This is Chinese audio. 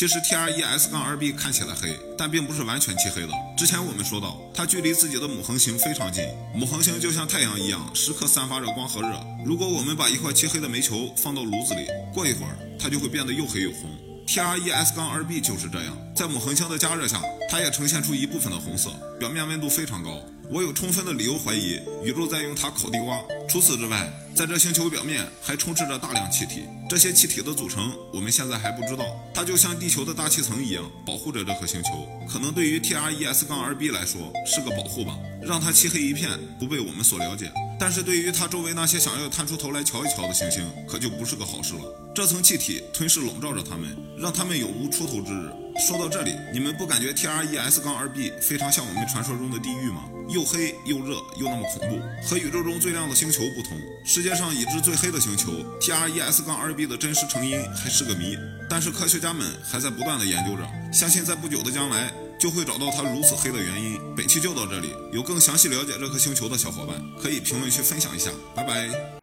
其实 T R E S 杠二 b 看起来黑，但并不是完全漆黑的。之前我们说到，它距离自己的母恒星非常近，母恒星就像太阳一样，时刻散发着光和热。如果我们把一块漆黑的煤球放到炉子里，过一会儿它就会变得又黑又红。T R E S 杠二 b 就是这样，在母恒星的加热下，它也呈现出一部分的红色，表面温度非常高。我有充分的理由怀疑宇宙在用它烤地瓜。除此之外，在这星球表面还充斥着大量气体，这些气体的组成我们现在还不知道。它就像地球的大气层一样，保护着这颗星球。可能对于 T R E S 杠二 b 来说是个保护吧，让它漆黑一片，不被我们所了解。但是对于它周围那些想要探出头来瞧一瞧的行星，可就不是个好事了。这层气体吞噬笼罩着它们，让它们有无出头之日。说到这里，你们不感觉 T R E S 杠二 b 非常像我们传说中的地狱吗？又黑又热又那么恐怖。和宇宙中最亮的星球不同，世界上已知最黑的星球 T R E S 杠二 b 的真实成因还是个谜。但是科学家们还在不断的研究着，相信在不久的将来就会找到它如此黑的原因。本期就到这里，有更详细了解这颗星球的小伙伴可以评论区分享一下。拜拜。